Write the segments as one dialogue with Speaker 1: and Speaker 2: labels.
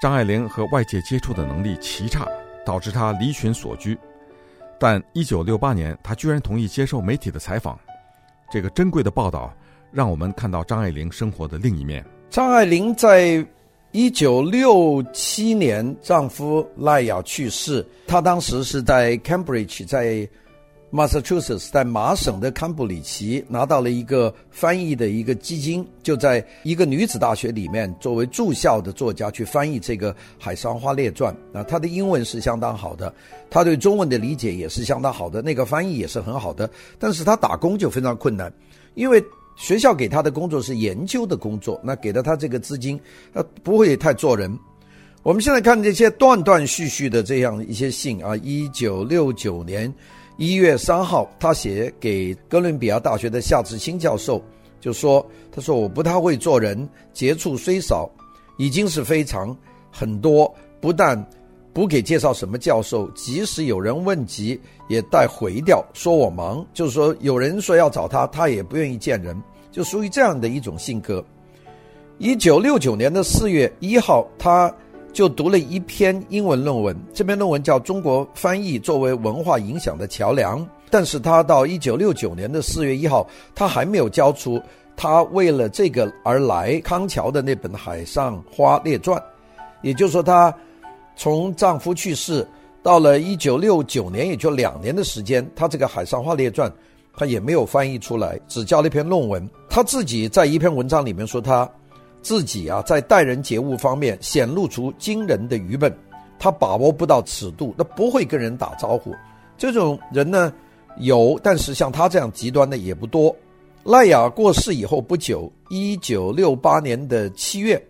Speaker 1: 张爱玲和外界接触的能力奇差，导致她离群索居。但一九六八年，她居然同意接受媒体的采访。这个珍贵的报道，让我们看到张爱玲生活的另一面。
Speaker 2: 张爱玲在一九六七年，丈夫赖雅去世，她当时是在 Cambridge，在。Massachusetts 在麻省的康布里奇拿到了一个翻译的一个基金，就在一个女子大学里面作为住校的作家去翻译这个《海上花列传》啊，他的英文是相当好的，他对中文的理解也是相当好的，那个翻译也是很好的。但是他打工就非常困难，因为学校给他的工作是研究的工作，那给了他这个资金，他不会太做人。我们现在看这些断断续续的这样一些信啊，一九六九年。一月三号，他写给哥伦比亚大学的夏志清教授，就说：“他说我不太会做人，接触虽少，已经是非常很多。不但不给介绍什么教授，即使有人问及，也带回掉，说我忙。就是说，有人说要找他，他也不愿意见人，就属于这样的一种性格。”一九六九年的四月一号，他。就读了一篇英文论文，这篇论文叫《中国翻译作为文化影响的桥梁》。但是他到一九六九年的四月一号，他还没有交出他为了这个而来康桥的那本《海上花列传》。也就是说，他从丈夫去世到了一九六九年，也就两年的时间，他这个《海上花列传》他也没有翻译出来，只交了一篇论文。他自己在一篇文章里面说他。自己啊，在待人接物方面显露出惊人的愚笨，他把握不到尺度，那不会跟人打招呼。这种人呢，有，但是像他这样极端的也不多。赖雅过世以后不久，一九六八年的七月，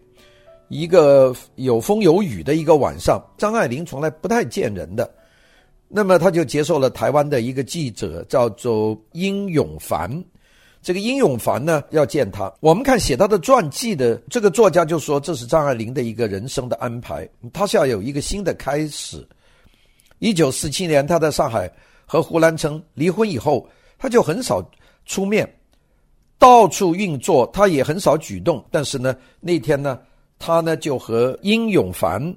Speaker 2: 一个有风有雨的一个晚上，张爱玲从来不太见人的，那么他就接受了台湾的一个记者，叫做殷永凡。这个殷永凡呢，要见他。我们看写他的传记的这个作家就说，这是张爱玲的一个人生的安排，他是要有一个新的开始。一九四七年，他在上海和胡兰成离婚以后，他就很少出面，到处运作，他也很少举动。但是呢，那天呢，他呢就和殷永凡，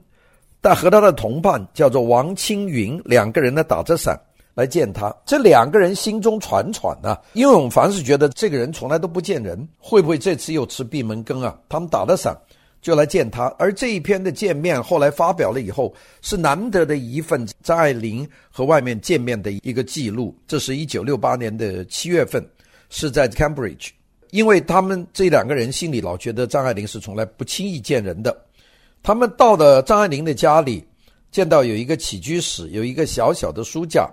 Speaker 2: 但和他的同伴叫做王青云两个人呢打着伞。来见他，这两个人心中喘喘呐、啊。殷永凡是觉得这个人从来都不见人，会不会这次又吃闭门羹啊？他们打了伞就来见他，而这一篇的见面后来发表了以后，是难得的一份张爱玲和外面见面的一个记录。这是一九六八年的七月份，是在 Cambridge，因为他们这两个人心里老觉得张爱玲是从来不轻易见人的。他们到了张爱玲的家里，见到有一个起居室，有一个小小的书架。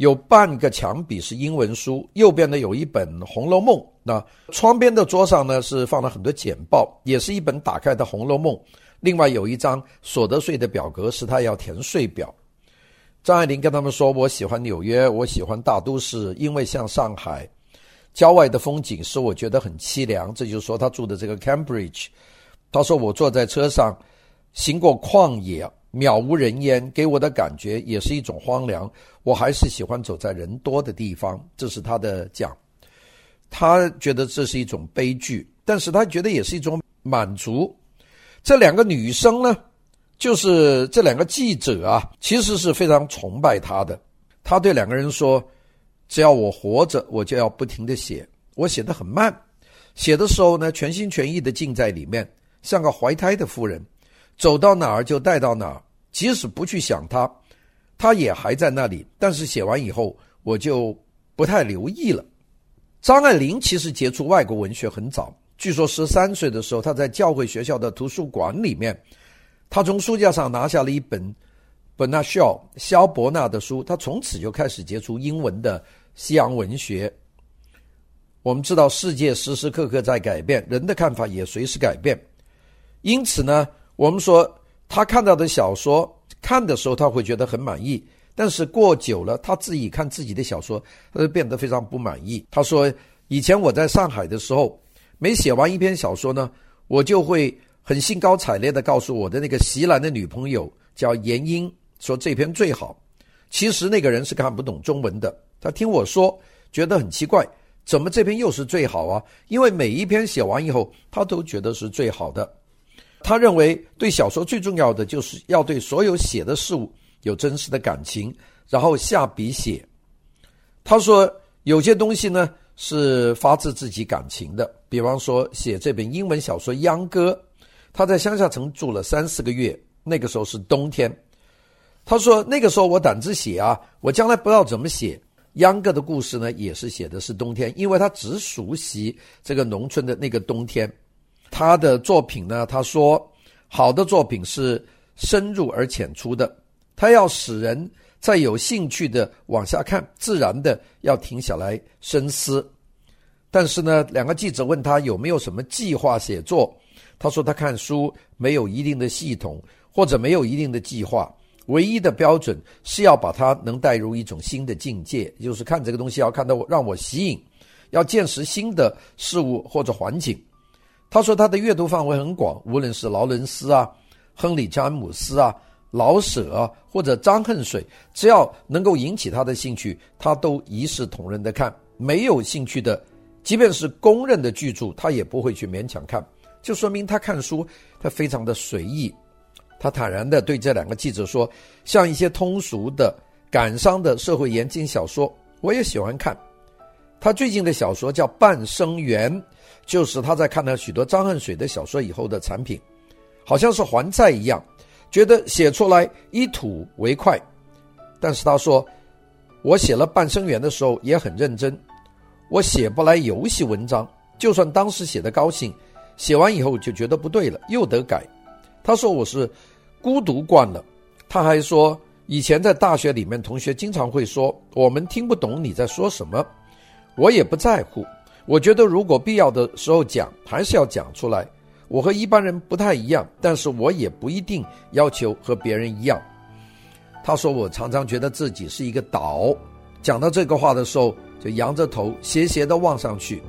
Speaker 2: 有半个墙壁是英文书，右边呢有一本《红楼梦》。那窗边的桌上呢是放了很多简报，也是一本打开的《红楼梦》。另外有一张所得税的表格，是他要填税表。张爱玲跟他们说：“我喜欢纽约，我喜欢大都市，因为像上海郊外的风景使我觉得很凄凉。”这就是说他住的这个 Cambridge。他说：“我坐在车上，行过旷野。”渺无人烟，给我的感觉也是一种荒凉。我还是喜欢走在人多的地方。这是他的讲，他觉得这是一种悲剧，但是他觉得也是一种满足。这两个女生呢，就是这两个记者啊，其实是非常崇拜他的。他对两个人说：“只要我活着，我就要不停的写。我写得很慢，写的时候呢，全心全意的浸在里面，像个怀胎的妇人。”走到哪儿就带到哪儿，即使不去想他，他也还在那里。但是写完以后，我就不太留意了。张爱玲其实接触外国文学很早，据说十三岁的时候，她在教会学校的图书馆里面，她从书架上拿下了一本本纳肖肖伯纳的书，她从此就开始接触英文的西洋文学。我们知道，世界时时刻刻在改变，人的看法也随时改变，因此呢。我们说，他看到的小说，看的时候他会觉得很满意，但是过久了，他自己看自己的小说，他就变得非常不满意。他说，以前我在上海的时候，每写完一篇小说呢，我就会很兴高采烈地告诉我的那个锡兰的女朋友叫闫英，说这篇最好。其实那个人是看不懂中文的，他听我说，觉得很奇怪，怎么这篇又是最好啊？因为每一篇写完以后，他都觉得是最好的。他认为对小说最重要的就是要对所有写的事物有真实的感情，然后下笔写。他说有些东西呢是发自自己感情的，比方说写这本英文小说《秧歌》，他在乡下城住了三四个月，那个时候是冬天。他说那个时候我胆子写啊，我将来不知道怎么写。秧歌的故事呢，也是写的是冬天，因为他只熟悉这个农村的那个冬天。他的作品呢，他说好的作品是深入而浅出的，他要使人再有兴趣的往下看，自然的要停下来深思。但是呢，两个记者问他有没有什么计划写作，他说他看书没有一定的系统，或者没有一定的计划。唯一的标准是要把它能带入一种新的境界，就是看这个东西要看到让我吸引，要见识新的事物或者环境。他说他的阅读范围很广，无论是劳伦斯啊、亨利·詹姆斯啊、老舍啊或者张恨水，只要能够引起他的兴趣，他都一视同仁的看。没有兴趣的，即便是公认的巨著，他也不会去勉强看，就说明他看书他非常的随意。他坦然地对这两个记者说：“像一些通俗的、感伤的社会言情小说，我也喜欢看。他最近的小说叫《半生缘》，就是他在看了许多张恨水的小说以后的产品，好像是还债一样，觉得写出来一吐为快。但是他说，我写了《半生缘》的时候也很认真，我写不来游戏文章，就算当时写的高兴，写完以后就觉得不对了，又得改。他说我是。”孤独惯了，他还说，以前在大学里面，同学经常会说我们听不懂你在说什么，我也不在乎。我觉得如果必要的时候讲，还是要讲出来。我和一般人不太一样，但是我也不一定要求和别人一样。他说我常常觉得自己是一个岛。讲到这个话的时候，就仰着头斜斜地望上去。